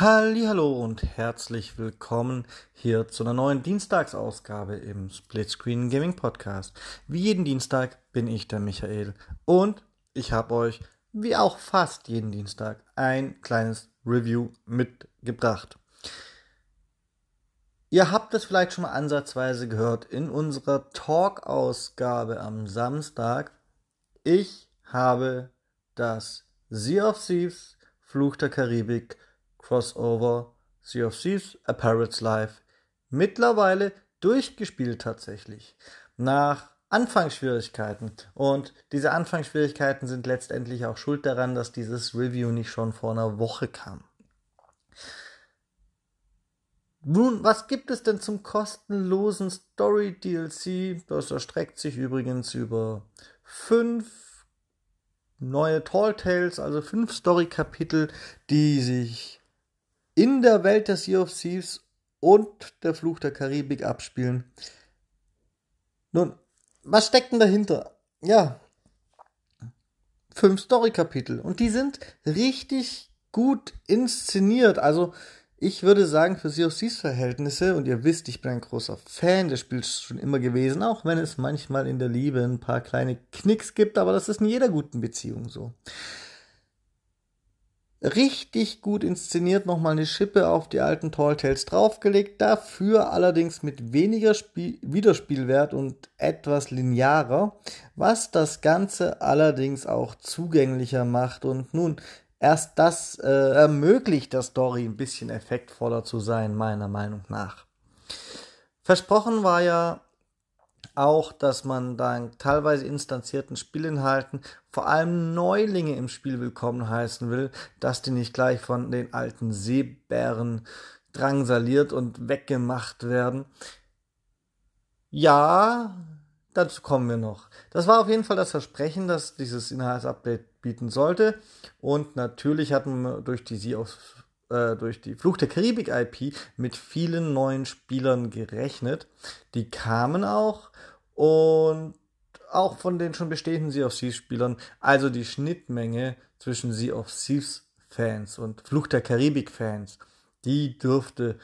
Hallo und herzlich willkommen hier zu einer neuen Dienstagsausgabe im Splitscreen Gaming Podcast. Wie jeden Dienstag bin ich der Michael und ich habe euch, wie auch fast jeden Dienstag, ein kleines Review mitgebracht. Ihr habt es vielleicht schon mal ansatzweise gehört in unserer Talk-Ausgabe am Samstag. Ich habe das Sea of Thieves Fluch der Karibik Crossover Sea of Thieves, A Pirate's Life mittlerweile durchgespielt tatsächlich. Nach Anfangsschwierigkeiten. Und diese Anfangsschwierigkeiten sind letztendlich auch schuld daran, dass dieses Review nicht schon vor einer Woche kam. Nun, was gibt es denn zum kostenlosen Story DLC? Das erstreckt sich übrigens über fünf neue Tall Tales, also fünf Story-Kapitel, die sich in der Welt der Sea of Thieves und der Fluch der Karibik abspielen. Nun, was steckt denn dahinter? Ja, fünf Story-Kapitel und die sind richtig gut inszeniert. Also ich würde sagen, für Sea of Thieves Verhältnisse, und ihr wisst, ich bin ein großer Fan des Spiels schon immer gewesen, auch wenn es manchmal in der Liebe ein paar kleine Knicks gibt, aber das ist in jeder guten Beziehung so richtig gut inszeniert, nochmal eine Schippe auf die alten Tall Tales draufgelegt, dafür allerdings mit weniger Spiel Wiederspielwert und etwas linearer, was das Ganze allerdings auch zugänglicher macht und nun erst das äh, ermöglicht der Story ein bisschen effektvoller zu sein, meiner Meinung nach. Versprochen war ja auch, dass man dann teilweise instanzierten Spielinhalten vor allem Neulinge im Spiel willkommen heißen will, dass die nicht gleich von den alten Seebären drangsaliert und weggemacht werden. Ja, dazu kommen wir noch. Das war auf jeden Fall das Versprechen, dass dieses Inhaltsupdate bieten sollte. Und natürlich hatten wir durch die Sie auf äh, durch die Fluch der Karibik IP mit vielen neuen Spielern gerechnet. Die kamen auch und auch von den schon bestehenden Sea of Thieves Spielern, also die Schnittmenge zwischen Sea of Thieves Fans und Fluch der Karibik Fans, die dürfte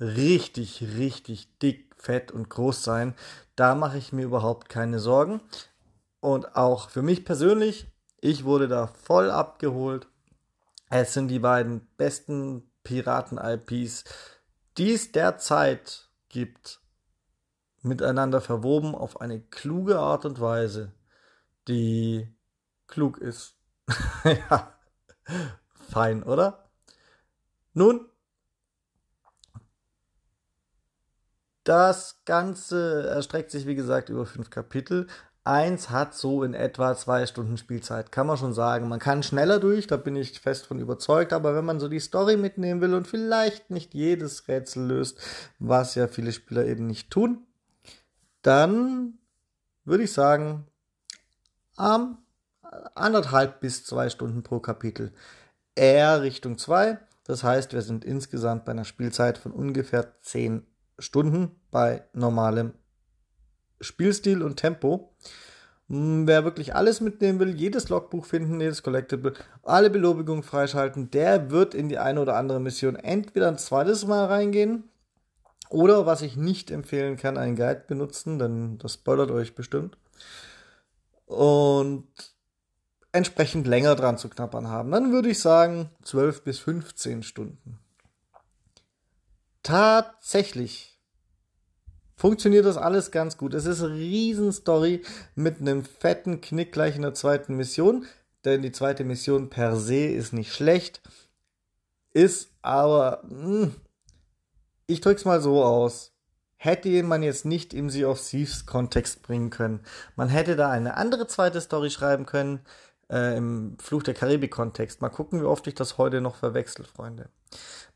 richtig, richtig dick, fett und groß sein. Da mache ich mir überhaupt keine Sorgen. Und auch für mich persönlich, ich wurde da voll abgeholt. Es sind die beiden besten Piraten-IPs, die es derzeit gibt miteinander verwoben auf eine kluge Art und Weise, die klug ist. ja, fein, oder? Nun, das Ganze erstreckt sich, wie gesagt, über fünf Kapitel. Eins hat so in etwa zwei Stunden Spielzeit, kann man schon sagen. Man kann schneller durch, da bin ich fest von überzeugt, aber wenn man so die Story mitnehmen will und vielleicht nicht jedes Rätsel löst, was ja viele Spieler eben nicht tun, dann würde ich sagen, ähm, anderthalb bis zwei Stunden pro Kapitel. Eher Richtung zwei. Das heißt, wir sind insgesamt bei einer Spielzeit von ungefähr zehn Stunden bei normalem Spielstil und Tempo. Hm, wer wirklich alles mitnehmen will, jedes Logbuch finden, jedes Collectible, alle Belobigungen freischalten, der wird in die eine oder andere Mission entweder ein zweites Mal reingehen oder was ich nicht empfehlen kann, einen Guide benutzen, denn das spoilert euch bestimmt. Und entsprechend länger dran zu knappern haben. Dann würde ich sagen 12 bis 15 Stunden. Tatsächlich funktioniert das alles ganz gut. Es ist eine Riesenstory mit einem fetten Knick gleich in der zweiten Mission. Denn die zweite Mission per se ist nicht schlecht. Ist aber mh, hm, ich drück's mal so aus. Hätte man jetzt nicht im Sea of Thieves Kontext bringen können. Man hätte da eine andere zweite Story schreiben können, äh, im Fluch der Karibik Kontext. Mal gucken, wie oft ich das heute noch verwechsel, Freunde.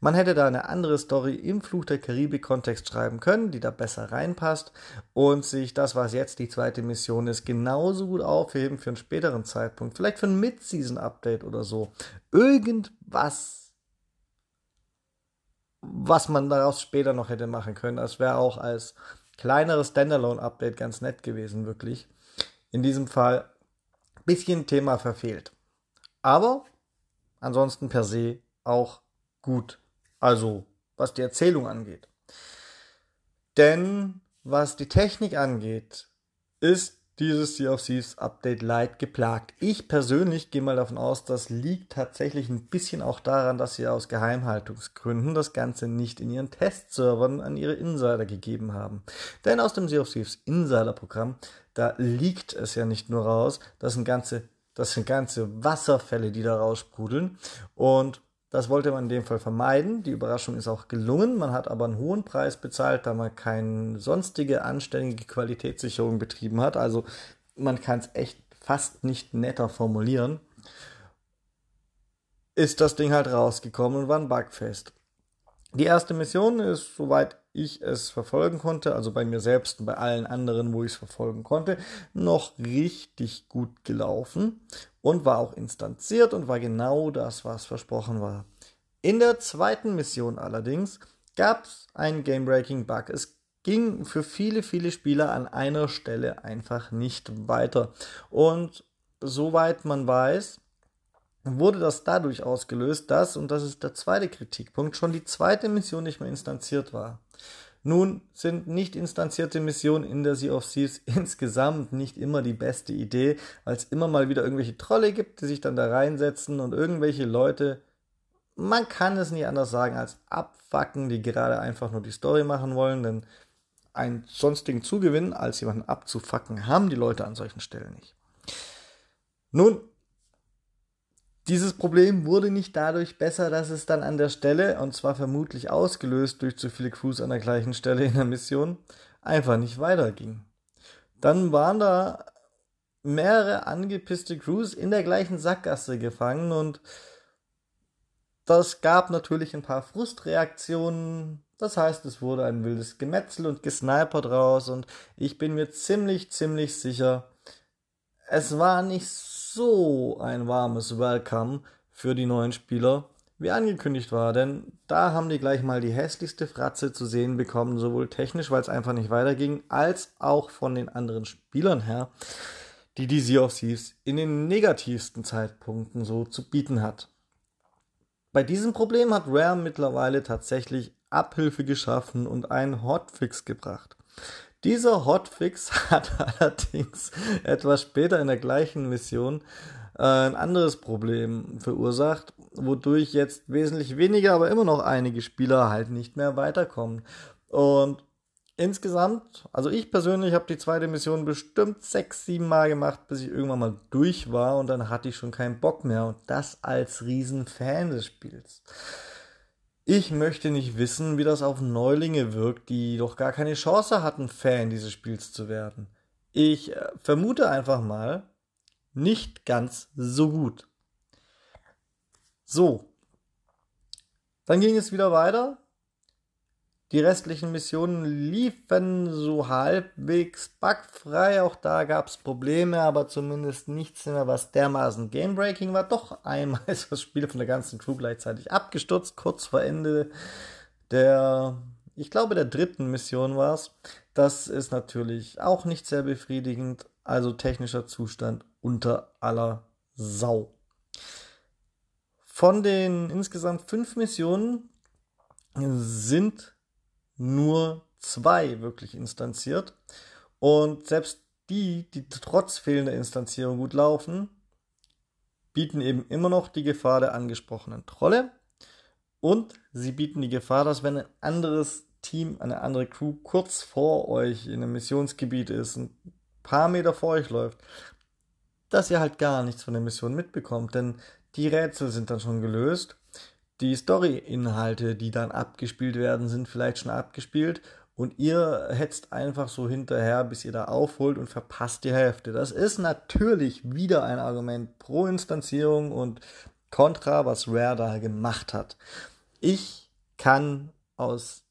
Man hätte da eine andere Story im Fluch der Karibik Kontext schreiben können, die da besser reinpasst und sich das, was jetzt die zweite Mission ist, genauso gut aufheben für einen späteren Zeitpunkt. Vielleicht für ein Mid-Season Update oder so. Irgendwas was man daraus später noch hätte machen können. Das wäre auch als kleineres Standalone-Update ganz nett gewesen, wirklich. In diesem Fall bisschen Thema verfehlt. Aber ansonsten per se auch gut Also, was die Erzählung angeht. Denn was die Technik angeht, ist dieses Sea of Thieves Update Lite geplagt. Ich persönlich gehe mal davon aus, das liegt tatsächlich ein bisschen auch daran, dass sie aus Geheimhaltungsgründen das Ganze nicht in ihren Testservern an ihre Insider gegeben haben. Denn aus dem Sea of Thieves Insider Programm, da liegt es ja nicht nur raus, das sind ganze, das sind ganze Wasserfälle, die da raussprudeln und das wollte man in dem Fall vermeiden. Die Überraschung ist auch gelungen. Man hat aber einen hohen Preis bezahlt, da man keine sonstige anständige Qualitätssicherung betrieben hat. Also man kann es echt fast nicht netter formulieren. Ist das Ding halt rausgekommen und war ein Bugfest. Die erste Mission ist, soweit ich es verfolgen konnte, also bei mir selbst und bei allen anderen, wo ich es verfolgen konnte, noch richtig gut gelaufen und war auch instanziert und war genau das, was versprochen war. In der zweiten Mission allerdings gab es einen Game-Breaking-Bug. Es ging für viele, viele Spieler an einer Stelle einfach nicht weiter. Und soweit man weiß, wurde das dadurch ausgelöst, dass, und das ist der zweite Kritikpunkt, schon die zweite Mission nicht mehr instanziert war. Nun sind nicht instanzierte Missionen in der Sea of Thieves insgesamt nicht immer die beste Idee, weil es immer mal wieder irgendwelche Trolle gibt, die sich dann da reinsetzen und irgendwelche Leute, man kann es nicht anders sagen, als abfacken, die gerade einfach nur die Story machen wollen, denn einen sonstigen Zugewinn, als jemanden abzufacken, haben die Leute an solchen Stellen nicht. Nun dieses Problem wurde nicht dadurch besser, dass es dann an der Stelle, und zwar vermutlich ausgelöst durch zu viele Crews an der gleichen Stelle in der Mission, einfach nicht weiterging. Dann waren da mehrere angepisste Crews in der gleichen Sackgasse gefangen und das gab natürlich ein paar Frustreaktionen. Das heißt, es wurde ein wildes Gemetzel und Gesniper draus und ich bin mir ziemlich, ziemlich sicher, es war nicht so ein warmes Welcome für die neuen Spieler, wie angekündigt war. Denn da haben die gleich mal die hässlichste Fratze zu sehen bekommen, sowohl technisch, weil es einfach nicht weiterging, als auch von den anderen Spielern her, die die Sea of Thieves in den negativsten Zeitpunkten so zu bieten hat. Bei diesem Problem hat Rare mittlerweile tatsächlich Abhilfe geschaffen und einen Hotfix gebracht. Dieser Hotfix hat allerdings etwas später in der gleichen Mission äh, ein anderes Problem verursacht, wodurch jetzt wesentlich weniger, aber immer noch einige Spieler halt nicht mehr weiterkommen. Und insgesamt, also ich persönlich habe die zweite Mission bestimmt sechs, sieben Mal gemacht, bis ich irgendwann mal durch war und dann hatte ich schon keinen Bock mehr und das als Riesenfan des Spiels. Ich möchte nicht wissen, wie das auf Neulinge wirkt, die doch gar keine Chance hatten, Fan dieses Spiels zu werden. Ich äh, vermute einfach mal, nicht ganz so gut. So. Dann ging es wieder weiter die restlichen Missionen liefen so halbwegs bugfrei. Auch da gab es Probleme, aber zumindest nichts mehr, was dermaßen Gamebreaking war. Doch einmal ist das Spiel von der ganzen Crew gleichzeitig abgestürzt, kurz vor Ende der, ich glaube, der dritten Mission war es. Das ist natürlich auch nicht sehr befriedigend. Also technischer Zustand unter aller Sau. Von den insgesamt fünf Missionen sind nur zwei wirklich instanziert. Und selbst die, die trotz fehlender Instanzierung gut laufen, bieten eben immer noch die Gefahr der angesprochenen Trolle. Und sie bieten die Gefahr, dass wenn ein anderes Team, eine andere Crew kurz vor euch in einem Missionsgebiet ist, ein paar Meter vor euch läuft, dass ihr halt gar nichts von der Mission mitbekommt. Denn die Rätsel sind dann schon gelöst die Story-Inhalte, die dann abgespielt werden, sind vielleicht schon abgespielt und ihr hetzt einfach so hinterher, bis ihr da aufholt und verpasst die Hälfte. Das ist natürlich wieder ein Argument pro Instanzierung und kontra, was Rare da gemacht hat. Ich kann aus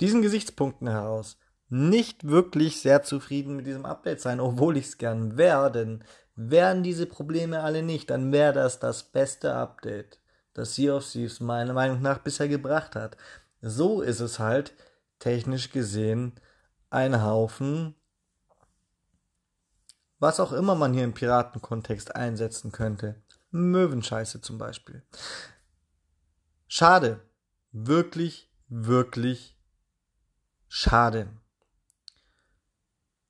diesen Gesichtspunkten heraus nicht wirklich sehr zufrieden mit diesem Update sein, obwohl ich es gern wäre, denn wären diese Probleme alle nicht, dann wäre das das beste Update das Sea of Thieves meiner Meinung nach bisher gebracht hat. So ist es halt technisch gesehen ein Haufen, was auch immer man hier im Piratenkontext einsetzen könnte. Möwenscheiße zum Beispiel. Schade, wirklich, wirklich schade.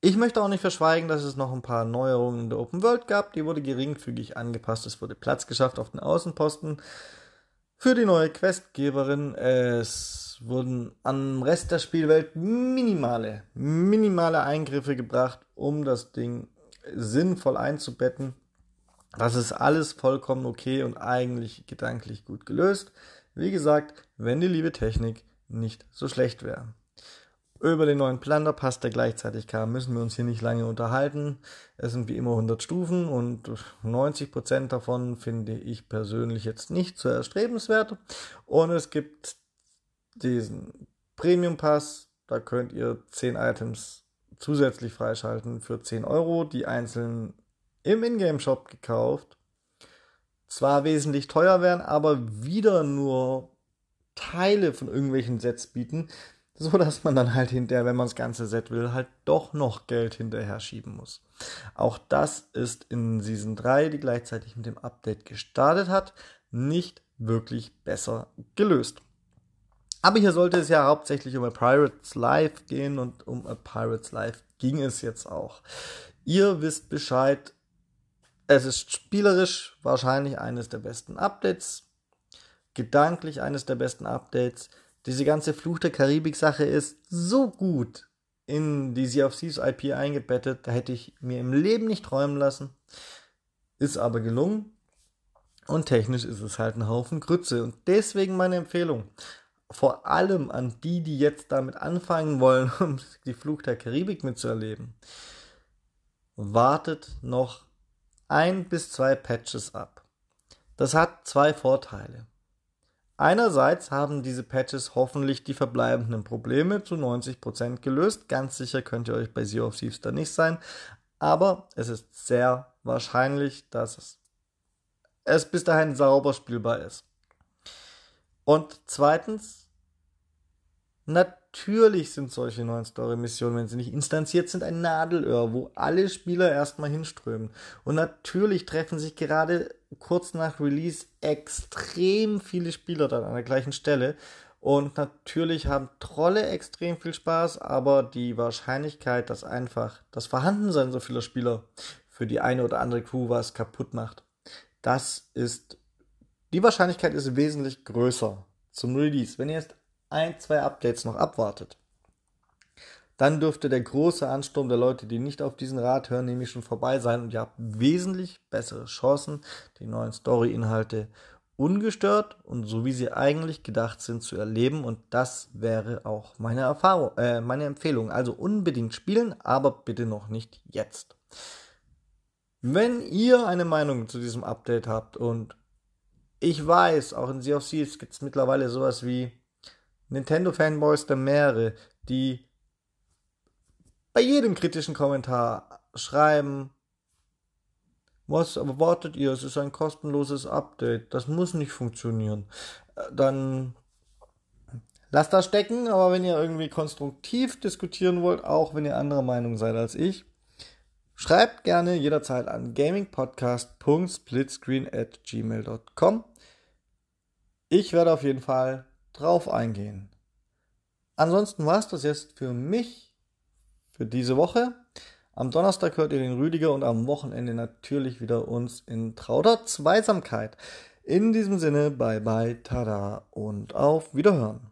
Ich möchte auch nicht verschweigen, dass es noch ein paar Neuerungen in der Open World gab. Die wurde geringfügig angepasst. Es wurde Platz geschafft auf den Außenposten für die neue Questgeberin. Es wurden am Rest der Spielwelt minimale, minimale Eingriffe gebracht, um das Ding sinnvoll einzubetten. Das ist alles vollkommen okay und eigentlich gedanklich gut gelöst. Wie gesagt, wenn die liebe Technik nicht so schlecht wäre. Über den neuen Plunderpass, der gleichzeitig kam, müssen wir uns hier nicht lange unterhalten. Es sind wie immer 100 Stufen und 90% davon finde ich persönlich jetzt nicht so erstrebenswert. Und es gibt diesen Premium Pass, da könnt ihr 10 Items zusätzlich freischalten für 10 Euro, die einzeln im Ingame Shop gekauft. Zwar wesentlich teuer werden, aber wieder nur Teile von irgendwelchen Sets bieten so dass man dann halt hinterher, wenn man das ganze Set will, halt doch noch Geld hinterher schieben muss. Auch das ist in Season 3, die gleichzeitig mit dem Update gestartet hat, nicht wirklich besser gelöst. Aber hier sollte es ja hauptsächlich um A Pirates Life gehen und um A Pirates Life ging es jetzt auch. Ihr wisst Bescheid, es ist spielerisch wahrscheinlich eines der besten Updates, gedanklich eines der besten Updates diese ganze Fluch der Karibik-Sache ist so gut in die Sea of Thieves IP eingebettet, da hätte ich mir im Leben nicht träumen lassen. Ist aber gelungen. Und technisch ist es halt ein Haufen Grütze. Und deswegen meine Empfehlung. Vor allem an die, die jetzt damit anfangen wollen, um die Fluch der Karibik mitzuerleben. Wartet noch ein bis zwei Patches ab. Das hat zwei Vorteile. Einerseits haben diese Patches hoffentlich die verbleibenden Probleme zu 90% gelöst. Ganz sicher könnt ihr euch bei Sea of Thieves da nicht sein. Aber es ist sehr wahrscheinlich, dass es, es bis dahin sauber spielbar ist. Und zweitens, natürlich sind solche neuen Story-Missionen, wenn sie nicht instanziert sind, ein Nadelöhr, wo alle Spieler erstmal hinströmen. Und natürlich treffen sich gerade kurz nach Release extrem viele Spieler dann an der gleichen Stelle. Und natürlich haben Trolle extrem viel Spaß, aber die Wahrscheinlichkeit, dass einfach das Vorhandensein so vieler Spieler für die eine oder andere Crew was kaputt macht, das ist, die Wahrscheinlichkeit ist wesentlich größer zum Release. Wenn ihr jetzt ein, zwei Updates noch abwartet, dann dürfte der große Ansturm der Leute, die nicht auf diesen Rat hören, nämlich schon vorbei sein und ihr habt wesentlich bessere Chancen, die neuen Story-Inhalte ungestört und so wie sie eigentlich gedacht sind zu erleben und das wäre auch meine Erfahrung, äh, meine Empfehlung. Also unbedingt spielen, aber bitte noch nicht jetzt. Wenn ihr eine Meinung zu diesem Update habt und ich weiß, auch in Sea of Thieves gibt es mittlerweile sowas wie Nintendo Fanboys der Meere, die bei jedem kritischen Kommentar schreiben, was erwartet ihr? Es ist ein kostenloses Update. Das muss nicht funktionieren. Äh, dann lasst das stecken, aber wenn ihr irgendwie konstruktiv diskutieren wollt, auch wenn ihr anderer Meinung seid als ich, schreibt gerne jederzeit an gamingpodcast.splitscreen at gmail.com. Ich werde auf jeden Fall drauf eingehen. Ansonsten war es das jetzt für mich für diese Woche. Am Donnerstag hört ihr den Rüdiger und am Wochenende natürlich wieder uns in trauter Zweisamkeit. In diesem Sinne, bye bye, tada und auf Wiederhören.